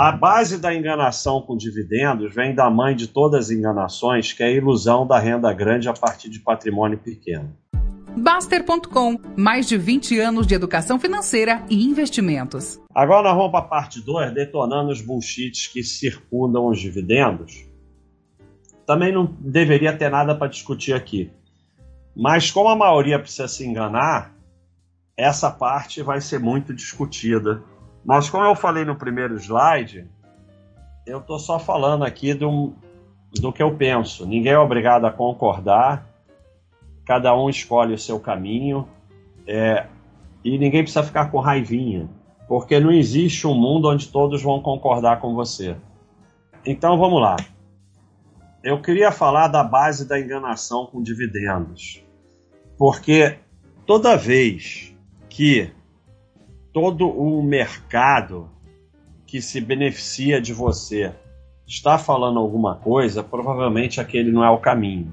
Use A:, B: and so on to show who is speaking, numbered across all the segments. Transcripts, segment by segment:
A: A base da enganação com dividendos vem da mãe de todas as enganações, que é a ilusão da renda grande a partir de patrimônio pequeno.
B: Baster.com mais de 20 anos de educação financeira e investimentos.
A: Agora nós vamos para a parte 2, detonando os bullshits que circundam os dividendos. Também não deveria ter nada para discutir aqui. Mas como a maioria precisa se enganar, essa parte vai ser muito discutida. Mas como eu falei no primeiro slide, eu estou só falando aqui do, do que eu penso. Ninguém é obrigado a concordar, cada um escolhe o seu caminho é, e ninguém precisa ficar com raivinha, porque não existe um mundo onde todos vão concordar com você. Então vamos lá. Eu queria falar da base da enganação com dividendos, porque toda vez que todo o mercado que se beneficia de você está falando alguma coisa, provavelmente aquele não é o caminho.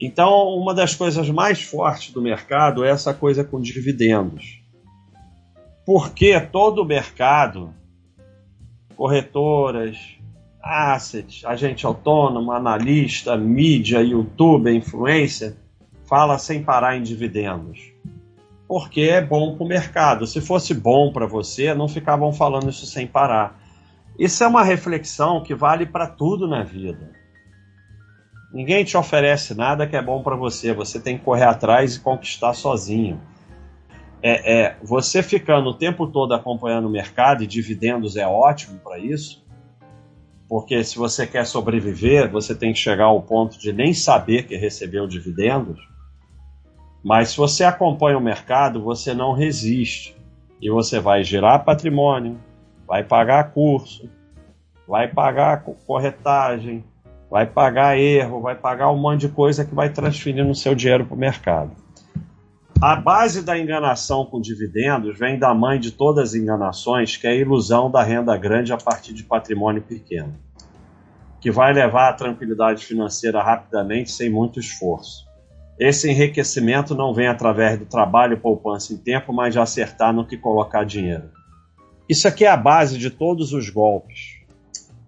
A: Então, uma das coisas mais fortes do mercado é essa coisa com dividendos. Porque todo o mercado, corretoras, assets, agente autônomo, analista, mídia, youtuber, influência, fala sem parar em dividendos porque é bom para o mercado. Se fosse bom para você, não ficavam falando isso sem parar. Isso é uma reflexão que vale para tudo na vida. Ninguém te oferece nada que é bom para você. Você tem que correr atrás e conquistar sozinho. É, é, você ficando o tempo todo acompanhando o mercado e dividendos é ótimo para isso, porque se você quer sobreviver, você tem que chegar ao ponto de nem saber que recebeu dividendos mas se você acompanha o mercado, você não resiste. E você vai gerar patrimônio, vai pagar curso, vai pagar corretagem, vai pagar erro, vai pagar um monte de coisa que vai transferindo o seu dinheiro para o mercado. A base da enganação com dividendos vem da mãe de todas as enganações, que é a ilusão da renda grande a partir de patrimônio pequeno, que vai levar à tranquilidade financeira rapidamente sem muito esforço. Esse enriquecimento não vem através do trabalho, poupança em tempo, mas de acertar no que colocar dinheiro. Isso aqui é a base de todos os golpes.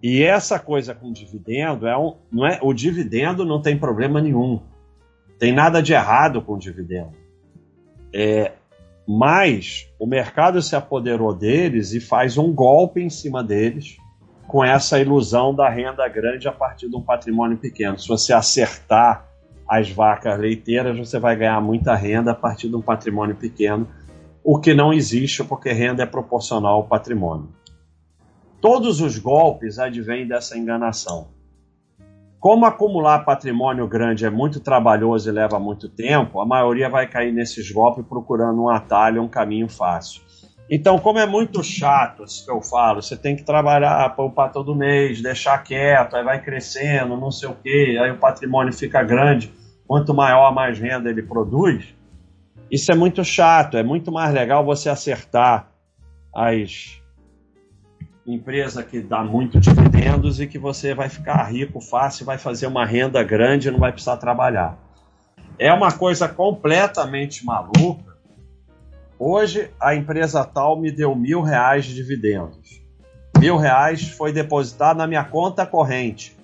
A: E essa coisa com dividendo é um, não é o dividendo não tem problema nenhum. Tem nada de errado com dividendo. É, mas o mercado se apoderou deles e faz um golpe em cima deles com essa ilusão da renda grande a partir de um patrimônio pequeno. Se você acertar as vacas leiteiras, você vai ganhar muita renda a partir de um patrimônio pequeno, o que não existe porque renda é proporcional ao patrimônio. Todos os golpes advêm dessa enganação. Como acumular patrimônio grande é muito trabalhoso e leva muito tempo, a maioria vai cair nesses golpes procurando um atalho, um caminho fácil. Então, como é muito chato isso que eu falo, você tem que trabalhar, poupar todo mês, deixar quieto, aí vai crescendo, não sei o quê, aí o patrimônio fica grande. Quanto maior, mais renda ele produz. Isso é muito chato, é muito mais legal você acertar as empresas que dá muito dividendos e que você vai ficar rico fácil, vai fazer uma renda grande e não vai precisar trabalhar. É uma coisa completamente maluca Hoje a empresa tal me deu mil reais de dividendos. Mil reais foi depositado na minha conta corrente.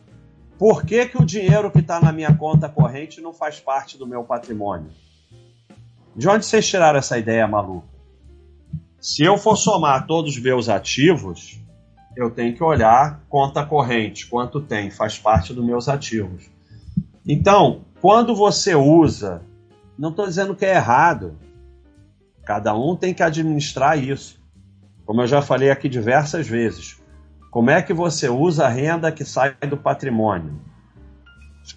A: Por que, que o dinheiro que está na minha conta corrente não faz parte do meu patrimônio? De onde vocês tiraram essa ideia maluca? Se eu for somar todos os meus ativos, eu tenho que olhar conta corrente, quanto tem, faz parte dos meus ativos. Então, quando você usa, não estou dizendo que é errado, Cada um tem que administrar isso. Como eu já falei aqui diversas vezes. Como é que você usa a renda que sai do patrimônio?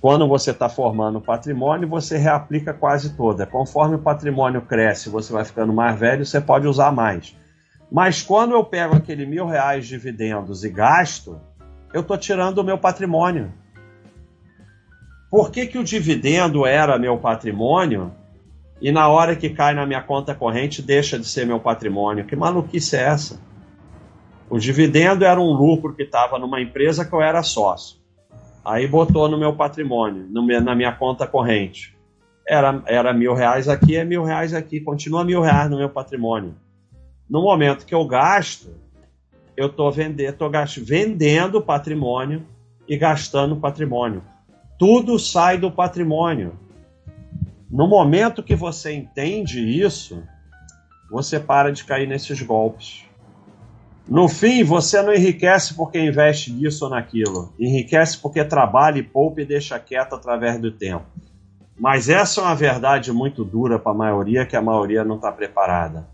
A: Quando você está formando patrimônio, você reaplica quase toda. Conforme o patrimônio cresce, você vai ficando mais velho, você pode usar mais. Mas quando eu pego aquele mil reais de dividendos e gasto, eu estou tirando o meu patrimônio. Por que, que o dividendo era meu patrimônio e na hora que cai na minha conta corrente deixa de ser meu patrimônio. Que maluquice é essa? O dividendo era um lucro que estava numa empresa que eu era sócio. Aí botou no meu patrimônio, no na minha conta corrente. Era, era mil reais aqui, é mil reais aqui, continua mil reais no meu patrimônio. No momento que eu gasto, eu estou vender, tô vendendo patrimônio e gastando patrimônio. Tudo sai do patrimônio. No momento que você entende isso, você para de cair nesses golpes. No fim, você não enriquece porque investe nisso ou naquilo. Enriquece porque trabalha e poupa e deixa quieto através do tempo. Mas essa é uma verdade muito dura para a maioria, que a maioria não está preparada.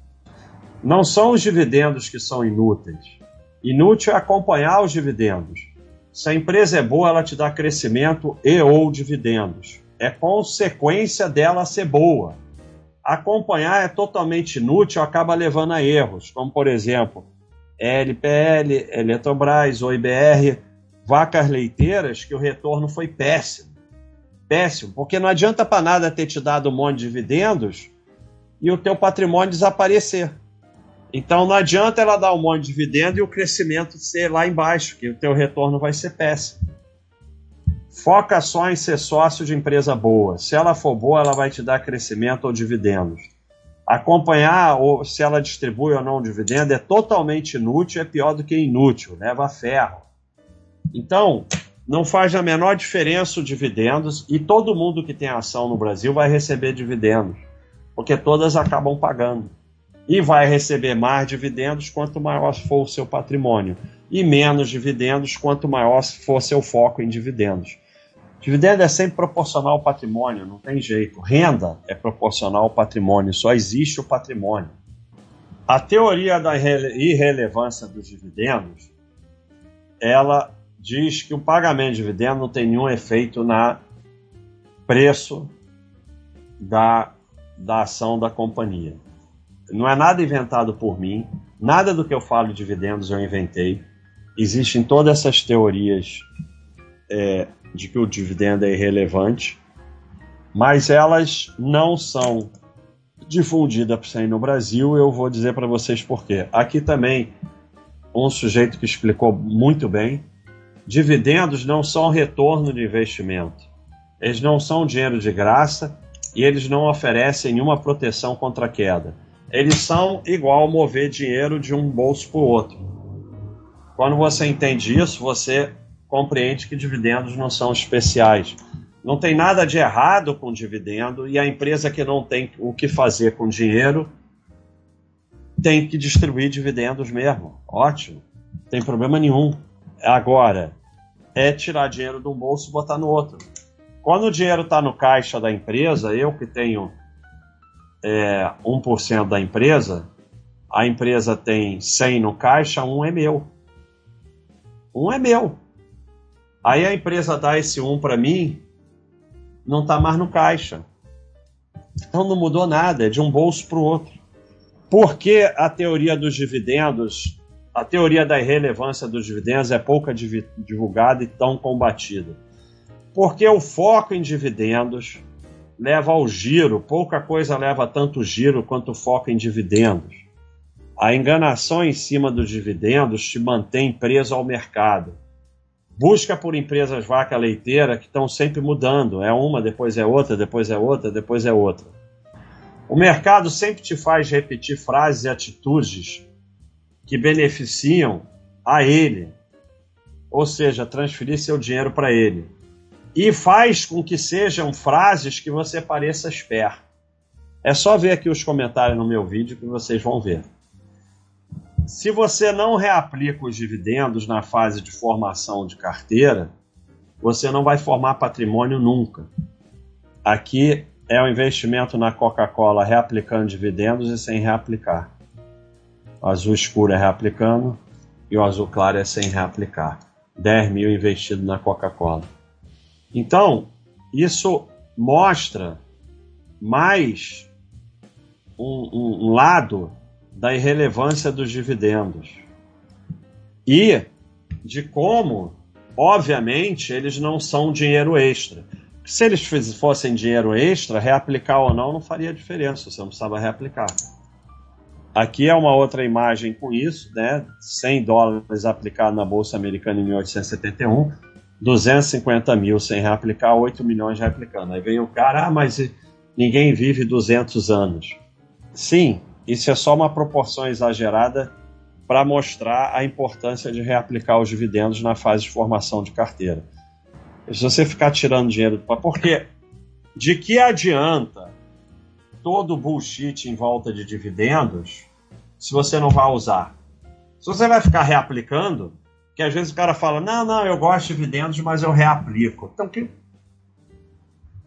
A: Não são os dividendos que são inúteis. Inútil é acompanhar os dividendos. Se a empresa é boa, ela te dá crescimento e ou dividendos. É consequência dela ser boa. Acompanhar é totalmente inútil, acaba levando a erros, como por exemplo, LPL, Eletrobras, OIBR, vacas leiteiras, que o retorno foi péssimo. Péssimo, porque não adianta para nada ter te dado um monte de dividendos e o teu patrimônio desaparecer. Então não adianta ela dar um monte de dividendo e o crescimento ser lá embaixo, que o teu retorno vai ser péssimo. Foca só em ser sócio de empresa boa. Se ela for boa, ela vai te dar crescimento ou dividendos. Acompanhar ou se ela distribui ou não dividendo é totalmente inútil, é pior do que inútil, leva ferro. Então, não faz a menor diferença os dividendos e todo mundo que tem ação no Brasil vai receber dividendos, porque todas acabam pagando. E vai receber mais dividendos quanto maior for o seu patrimônio, e menos dividendos quanto maior for seu foco em dividendos. Dividendo é sempre proporcional ao patrimônio, não tem jeito. Renda é proporcional ao patrimônio, só existe o patrimônio. A teoria da irrelevância dos dividendos, ela diz que o pagamento de dividendo não tem nenhum efeito na preço da, da ação da companhia. Não é nada inventado por mim, nada do que eu falo de dividendos eu inventei. Existem todas essas teorias é, de que o dividendo é irrelevante, mas elas não são difundidas por aí no Brasil. Eu vou dizer para vocês por quê. Aqui também um sujeito que explicou muito bem. Dividendos não são retorno de investimento. Eles não são dinheiro de graça e eles não oferecem nenhuma proteção contra a queda. Eles são igual mover dinheiro de um bolso para o outro. Quando você entende isso, você compreende que dividendos não são especiais. Não tem nada de errado com dividendo e a empresa que não tem o que fazer com dinheiro tem que distribuir dividendos mesmo. Ótimo, não tem problema nenhum. Agora, é tirar dinheiro de um bolso e botar no outro. Quando o dinheiro está no caixa da empresa, eu que tenho é, 1% da empresa, a empresa tem 100 no caixa, um é meu. Um é meu. Aí a empresa dá esse 1 para mim, não está mais no caixa. Então não mudou nada, é de um bolso para o outro. Por que a teoria dos dividendos, a teoria da irrelevância dos dividendos é pouca divulgada e tão combatida? Porque o foco em dividendos leva ao giro, pouca coisa leva tanto giro quanto o foco em dividendos. A enganação em cima dos dividendos te mantém preso ao mercado busca por empresas vaca leiteira que estão sempre mudando. É uma, depois é outra, depois é outra, depois é outra. O mercado sempre te faz repetir frases e atitudes que beneficiam a ele, ou seja, transferir seu dinheiro para ele. E faz com que sejam frases que você pareça esperto. É só ver aqui os comentários no meu vídeo que vocês vão ver. Se você não reaplica os dividendos na fase de formação de carteira, você não vai formar patrimônio nunca. Aqui é o investimento na Coca-Cola reaplicando dividendos e sem reaplicar. O azul escuro é reaplicando e o azul claro é sem reaplicar. 10 mil investido na Coca-Cola. Então, isso mostra mais um, um, um lado da irrelevância dos dividendos e de como, obviamente, eles não são dinheiro extra. Se eles fossem dinheiro extra, reaplicar ou não não faria diferença, você não precisava reaplicar. Aqui é uma outra imagem com isso, né? 100 dólares aplicado na Bolsa Americana em 1871, 250 mil sem reaplicar, 8 milhões reaplicando. Aí vem o cara, ah, mas ninguém vive 200 anos. Sim, isso é só uma proporção exagerada para mostrar a importância de reaplicar os dividendos na fase de formação de carteira. Se você ficar tirando dinheiro, porque de que adianta todo o bullshit em volta de dividendos se você não vai usar? Se você vai ficar reaplicando, que às vezes o cara fala: Não, não, eu gosto de dividendos, mas eu reaplico. Então, que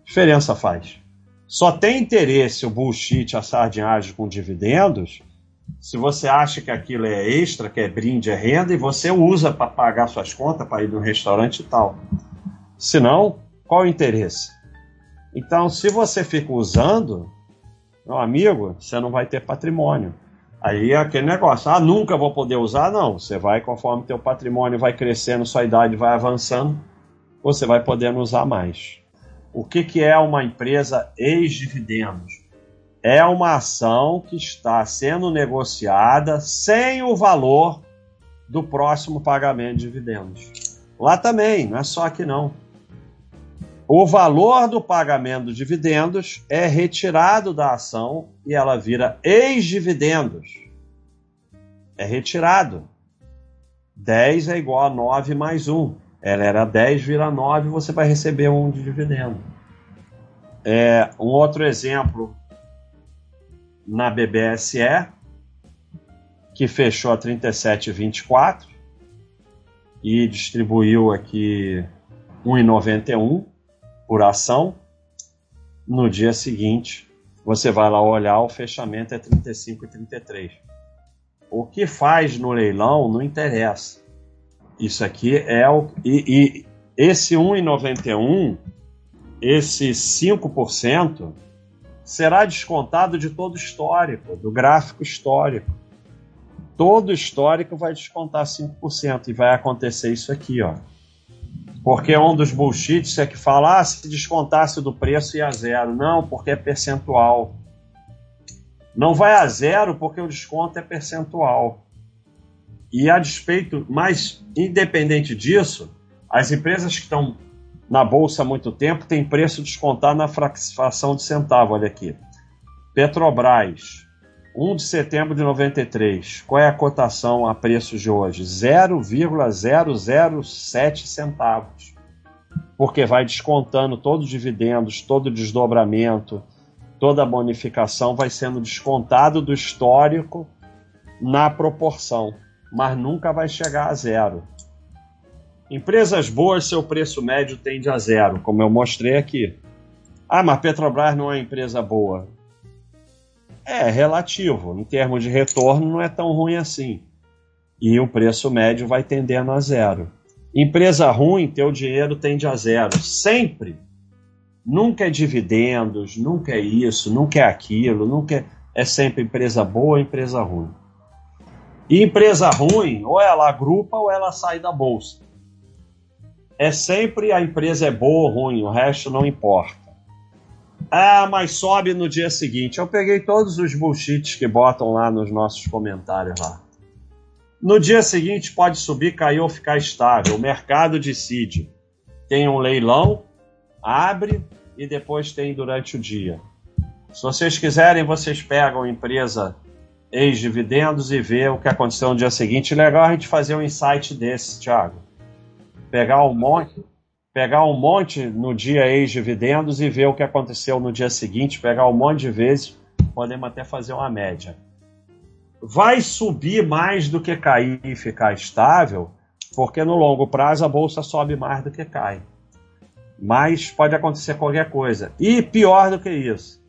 A: diferença faz? Só tem interesse o bullshit, a sardinhagem com dividendos se você acha que aquilo é extra, que é brinde, é renda, e você usa para pagar suas contas, para ir no restaurante e tal. Se não, qual o interesse? Então, se você fica usando, meu amigo, você não vai ter patrimônio. Aí é aquele negócio, ah, nunca vou poder usar, não. Você vai, conforme teu patrimônio vai crescendo, sua idade vai avançando, você vai podendo usar mais. O que, que é uma empresa ex-dividendos? É uma ação que está sendo negociada sem o valor do próximo pagamento de dividendos. Lá também, não é só aqui não. O valor do pagamento de dividendos é retirado da ação e ela vira ex-dividendos. É retirado. 10 é igual a 9 mais 1. Ela era 10, vira 9, você vai receber um de dividendo. É, um outro exemplo na BBSE, que fechou a 37,24 e distribuiu aqui 1,91 por ação. No dia seguinte, você vai lá olhar, o fechamento é 35,33. O que faz no leilão não interessa. Isso aqui é o. E, e esse 1,91, esse 5%, será descontado de todo histórico, do gráfico histórico. Todo histórico vai descontar 5% e vai acontecer isso aqui, ó. Porque um dos bullshits é que fala, ah, se descontasse do preço ia a zero. Não, porque é percentual. Não vai a zero porque o desconto é percentual. E a despeito, mas independente disso, as empresas que estão na bolsa há muito tempo têm preço descontado na fração de centavo. Olha aqui. Petrobras, 1 de setembro de 93. Qual é a cotação a preço de hoje? 0,007 centavos. Porque vai descontando todos os dividendos, todo o desdobramento, toda a bonificação vai sendo descontado do histórico na proporção, mas nunca vai chegar a zero. Empresas boas, seu preço médio tende a zero, como eu mostrei aqui. Ah, mas Petrobras não é empresa boa. É relativo. Em termos de retorno, não é tão ruim assim. E o preço médio vai tendendo a zero. Empresa ruim, teu dinheiro tende a zero. Sempre. Nunca é dividendos, nunca é isso, nunca é aquilo, nunca é, é sempre empresa boa, empresa ruim. E empresa ruim, ou ela agrupa ou ela sai da bolsa. É sempre a empresa é boa ou ruim, o resto não importa. Ah, mas sobe no dia seguinte. Eu peguei todos os bullshits que botam lá nos nossos comentários lá. No dia seguinte pode subir, cair ou ficar estável. O mercado decide. Tem um leilão, abre e depois tem durante o dia. Se vocês quiserem, vocês pegam empresa ex-dividendos e vê o que aconteceu no dia seguinte. Legal a gente fazer um insight desse, Thiago. Pegar um monte, pegar um monte no dia ex-dividendos e ver o que aconteceu no dia seguinte, pegar um monte de vezes, podemos até fazer uma média. Vai subir mais do que cair e ficar estável, porque no longo prazo a bolsa sobe mais do que cai. Mas pode acontecer qualquer coisa. E pior do que isso.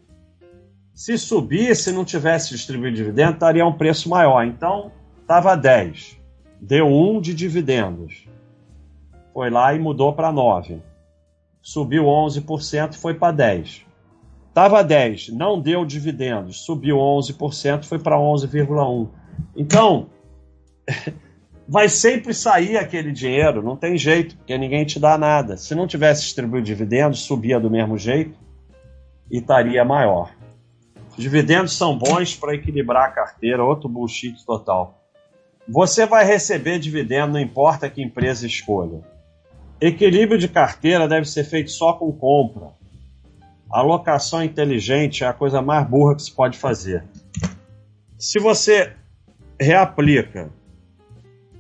A: Se subisse e não tivesse distribuído dividendo, estaria um preço maior. Então, estava 10. Deu 1 de dividendos foi lá e mudou para 9. Subiu 11%, foi para 10. Tava 10, não deu dividendos, subiu 11%, foi para 11,1. Então, vai sempre sair aquele dinheiro, não tem jeito, porque ninguém te dá nada. Se não tivesse distribuído dividendos, subia do mesmo jeito e estaria maior. Dividendos são bons para equilibrar a carteira, outro bullshit total. Você vai receber dividendo, não importa que empresa escolha. Equilíbrio de carteira deve ser feito só com compra. Alocação inteligente é a coisa mais burra que se pode fazer. Se você reaplica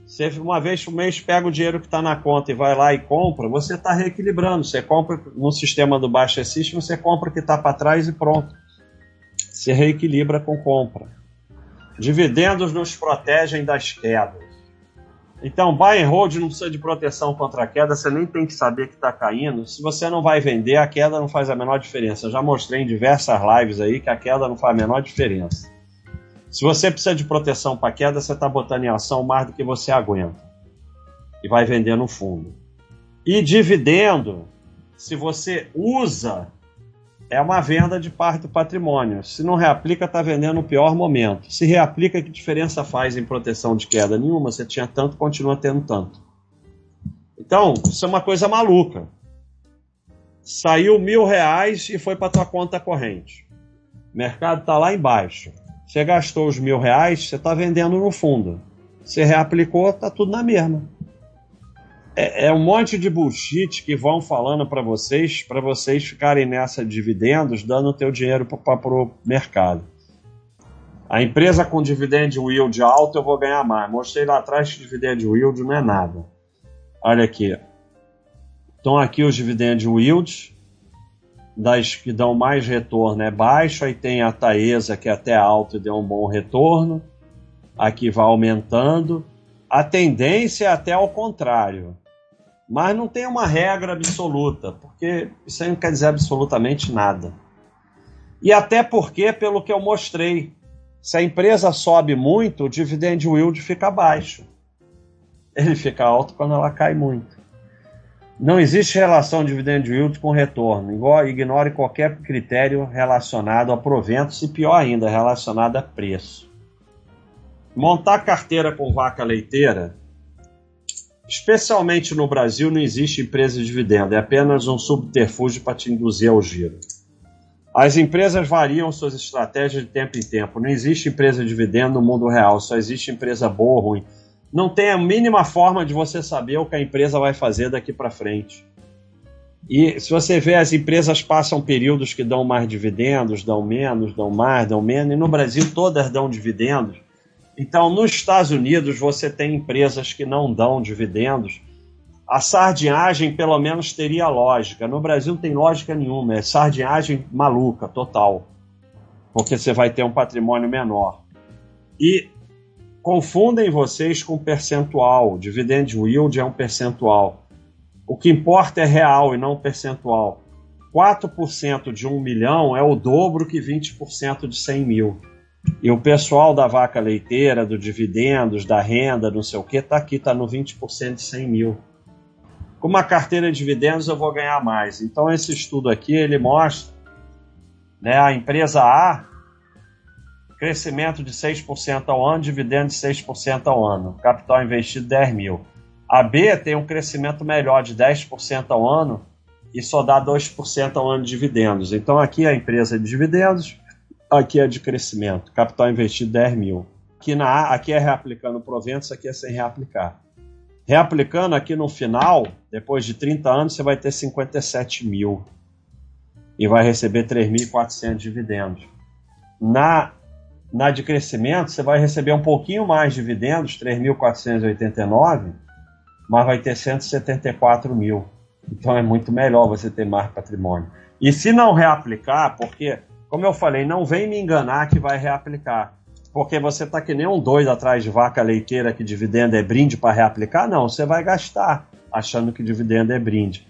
A: Você uma vez por mês pega o dinheiro que está na conta e vai lá e compra, você está reequilibrando. Você compra no sistema do Baixa System, você compra o que está para trás e pronto. Você reequilibra com compra. Dividendos nos protegem das quedas. Então, buy and hold não precisa de proteção contra a queda, você nem tem que saber que está caindo. Se você não vai vender, a queda não faz a menor diferença. Eu já mostrei em diversas lives aí que a queda não faz a menor diferença. Se você precisa de proteção para queda, você está botando em ação mais do que você aguenta. E vai vender no fundo. E dividendo, se você usa é uma venda de parte do patrimônio. Se não reaplica, está vendendo no pior momento. Se reaplica, que diferença faz em proteção de queda? Nenhuma. Você tinha tanto, continua tendo tanto. Então, isso é uma coisa maluca. Saiu mil reais e foi para tua conta corrente. O mercado está lá embaixo. Você gastou os mil reais, você está vendendo no fundo. Você reaplicou, está tudo na mesma é, é, um monte de bullshit que vão falando para vocês, para vocês ficarem nessa de dividendos, dando o teu dinheiro para o mercado. A empresa com dividend yield alto eu vou ganhar mais. Mostrei lá atrás que dividend yield não é nada. Olha aqui. Estão aqui os dividend yields das que dão mais retorno é baixo, aí tem a Taesa que é até alto e deu um bom retorno. Aqui vai aumentando. A tendência é até ao contrário. Mas não tem uma regra absoluta, porque isso aí não quer dizer absolutamente nada. E até porque, pelo que eu mostrei, se a empresa sobe muito, o dividend yield fica baixo. Ele fica alto quando ela cai muito. Não existe relação dividend yield com retorno. Ignore qualquer critério relacionado a proventos e, pior ainda, relacionado a preço. Montar carteira com vaca leiteira Especialmente no Brasil, não existe empresa de dividendo, é apenas um subterfúgio para te induzir ao giro. As empresas variam suas estratégias de tempo em tempo. Não existe empresa de dividendo no mundo real, só existe empresa boa ou ruim. Não tem a mínima forma de você saber o que a empresa vai fazer daqui para frente. E se você vê, as empresas passam períodos que dão mais dividendos, dão menos, dão mais, dão menos, e no Brasil todas dão dividendos. Então, nos Estados Unidos, você tem empresas que não dão dividendos. A sardinhagem, pelo menos, teria lógica. No Brasil, não tem lógica nenhuma. É sardinhagem maluca, total. Porque você vai ter um patrimônio menor. E confundem vocês com percentual. Dividend yield é um percentual. O que importa é real e não percentual. 4% de 1 milhão é o dobro que 20% de 100 mil. E o pessoal da vaca leiteira, do dividendos, da renda, não sei o que, tá aqui, tá no 20% de 100 mil. Com uma carteira de dividendos eu vou ganhar mais. Então esse estudo aqui, ele mostra né, a empresa A, crescimento de 6% ao ano, dividendo de 6% ao ano, capital investido 10 mil. A B tem um crescimento melhor de 10% ao ano e só dá 2% ao ano de dividendos. Então aqui a empresa de dividendos, Aqui é de crescimento. Capital investido 10 mil. Aqui, na, aqui é reaplicando proventos, aqui é sem reaplicar. Reaplicando aqui no final, depois de 30 anos, você vai ter 57 mil. E vai receber 3.400 dividendos. Na, na de crescimento, você vai receber um pouquinho mais de dividendos, 3.489, mas vai ter 174 mil. Então é muito melhor você ter mais patrimônio. E se não reaplicar, porque como eu falei, não vem me enganar que vai reaplicar. Porque você tá que nem um doido atrás de vaca leiteira que dividendo é brinde para reaplicar. Não, você vai gastar achando que dividendo é brinde.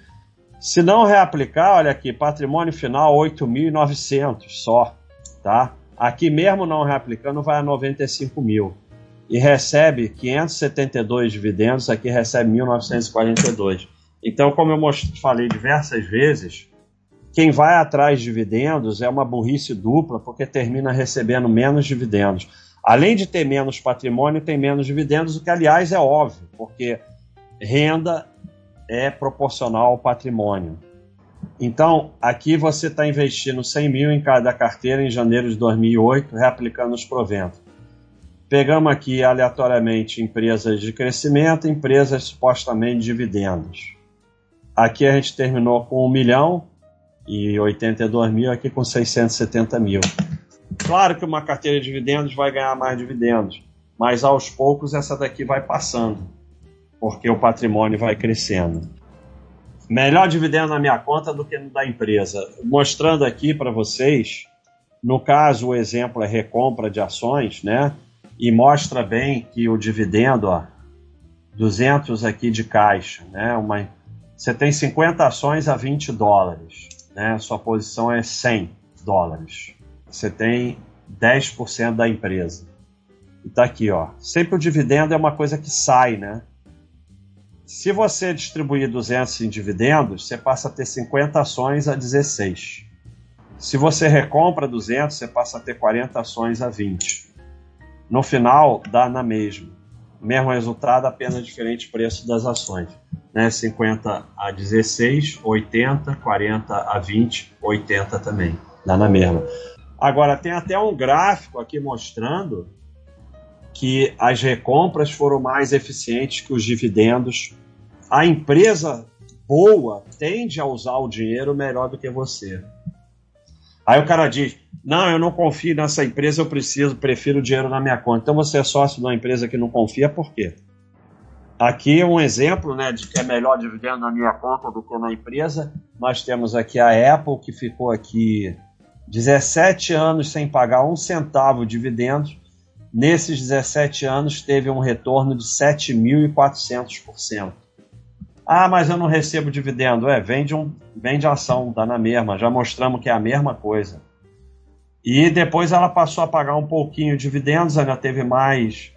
A: Se não reaplicar, olha aqui, patrimônio final 8.900 só, tá? Aqui mesmo não reaplicando vai a 95 mil. E recebe 572 dividendos, aqui recebe 1.942. Então, como eu falei diversas vezes, quem vai atrás de dividendos é uma burrice dupla, porque termina recebendo menos dividendos. Além de ter menos patrimônio, tem menos dividendos, o que, aliás, é óbvio, porque renda é proporcional ao patrimônio. Então, aqui você está investindo 100 mil em cada carteira em janeiro de 2008, reaplicando os proventos. Pegamos aqui aleatoriamente empresas de crescimento, empresas supostamente de dividendos. Aqui a gente terminou com um milhão, e 82 mil aqui com 670 mil. Claro que uma carteira de dividendos vai ganhar mais dividendos, mas aos poucos essa daqui vai passando. porque o patrimônio vai crescendo. Melhor dividendo na minha conta do que no da empresa. Mostrando aqui para vocês, no caso o exemplo é recompra de ações, né? E mostra bem que o dividendo, ó, 200 aqui de caixa, né? Uma, você tem 50 ações a 20 dólares, né? Sua posição é 100 dólares. Você tem 10% da empresa. E tá aqui, ó. Sempre o dividendo é uma coisa que sai, né? Se você distribuir 200 em dividendos, você passa a ter 50 ações a 16. Se você recompra 200, você passa a ter 40 ações a 20. No final, dá na mesma. Mesmo resultado, apenas diferente preço das ações. Né? 50 a 16, 80, 40 a 20, 80 também. Dá na mesma. Agora, tem até um gráfico aqui mostrando que as recompras foram mais eficientes que os dividendos. A empresa boa tende a usar o dinheiro melhor do que você. Aí o cara diz: Não, eu não confio nessa empresa, eu preciso, prefiro o dinheiro na minha conta. Então você é sócio de uma empresa que não confia, por quê? Aqui um exemplo né, de que é melhor dividendo na minha conta do que na empresa. Nós temos aqui a Apple, que ficou aqui 17 anos sem pagar um centavo de dividendos nesses 17 anos teve um retorno de 7.400%. Ah, mas eu não recebo dividendo. É, vende, um, vende ação, dá na mesma. Já mostramos que é a mesma coisa. E depois ela passou a pagar um pouquinho de dividendos, ainda teve mais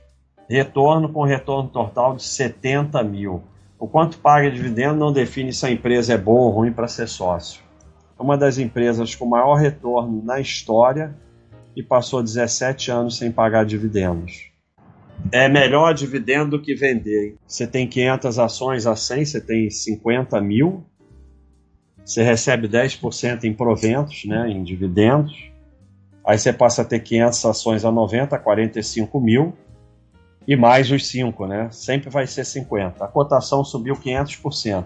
A: retorno, com retorno total de 70 mil. O quanto paga de dividendo não define se a empresa é boa ou ruim para ser sócio. É uma das empresas com maior retorno na história e passou 17 anos sem pagar dividendos. É melhor dividendo que vender. Você tem 500 ações a 100, você tem 50 mil, você recebe 10% em proventos, né, em dividendos. Aí você passa a ter 500 ações a 90, 45 mil, e mais os 5, né? Sempre vai ser 50. A cotação subiu 500%.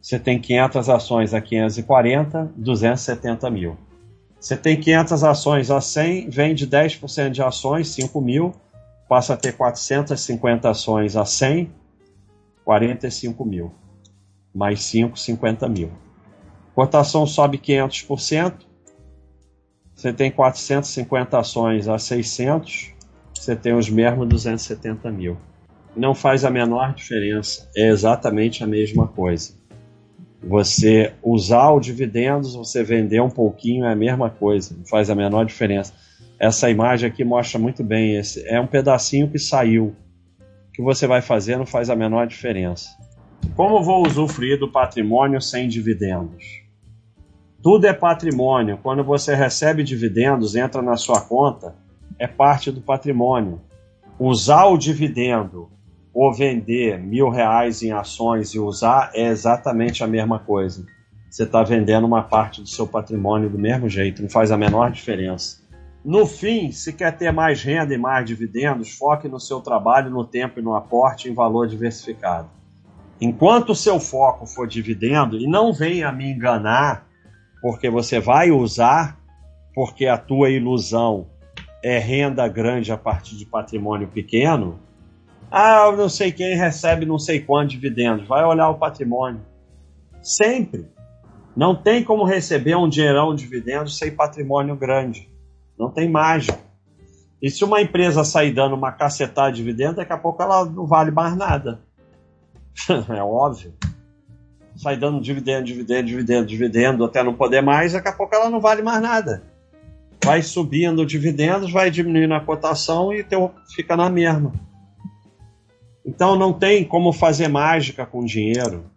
A: Você tem 500 ações a 540, 270 mil. Você tem 500 ações a 100, vende 10% de ações, 5 mil, passa a ter 450 ações a 100, 45 mil. Mais 5, 50 mil. Cotação sobe 500%, você tem 450 ações a 600, você tem os mesmos 270 mil. Não faz a menor diferença, é exatamente a mesma coisa. Você usar o dividendos, você vender um pouquinho é a mesma coisa, não faz a menor diferença. Essa imagem aqui mostra muito bem, esse é um pedacinho que saiu. O que você vai fazer não faz a menor diferença. Como vou usufruir do patrimônio sem dividendos? Tudo é patrimônio. Quando você recebe dividendos, entra na sua conta, é parte do patrimônio. Usar o dividendo ou vender mil reais em ações e usar é exatamente a mesma coisa. Você está vendendo uma parte do seu patrimônio do mesmo jeito, não faz a menor diferença. No fim, se quer ter mais renda e mais dividendos, foque no seu trabalho, no tempo e no aporte em valor diversificado. Enquanto o seu foco for dividendo, e não venha me enganar, porque você vai usar, porque a tua ilusão é renda grande a partir de patrimônio pequeno, ah, não sei quem recebe não sei quantos dividendos. Vai olhar o patrimônio. Sempre. Não tem como receber um dinheirão de dividendos sem patrimônio grande. Não tem mágica. E se uma empresa sair dando uma cacetada de dividendo, daqui a pouco ela não vale mais nada. é óbvio. Sai dando dividendo, dividendo, dividendo, dividendo, até não poder mais, daqui a pouco ela não vale mais nada. Vai subindo dividendos, vai diminuindo a cotação e teu fica na mesma. Então não tem como fazer mágica com dinheiro.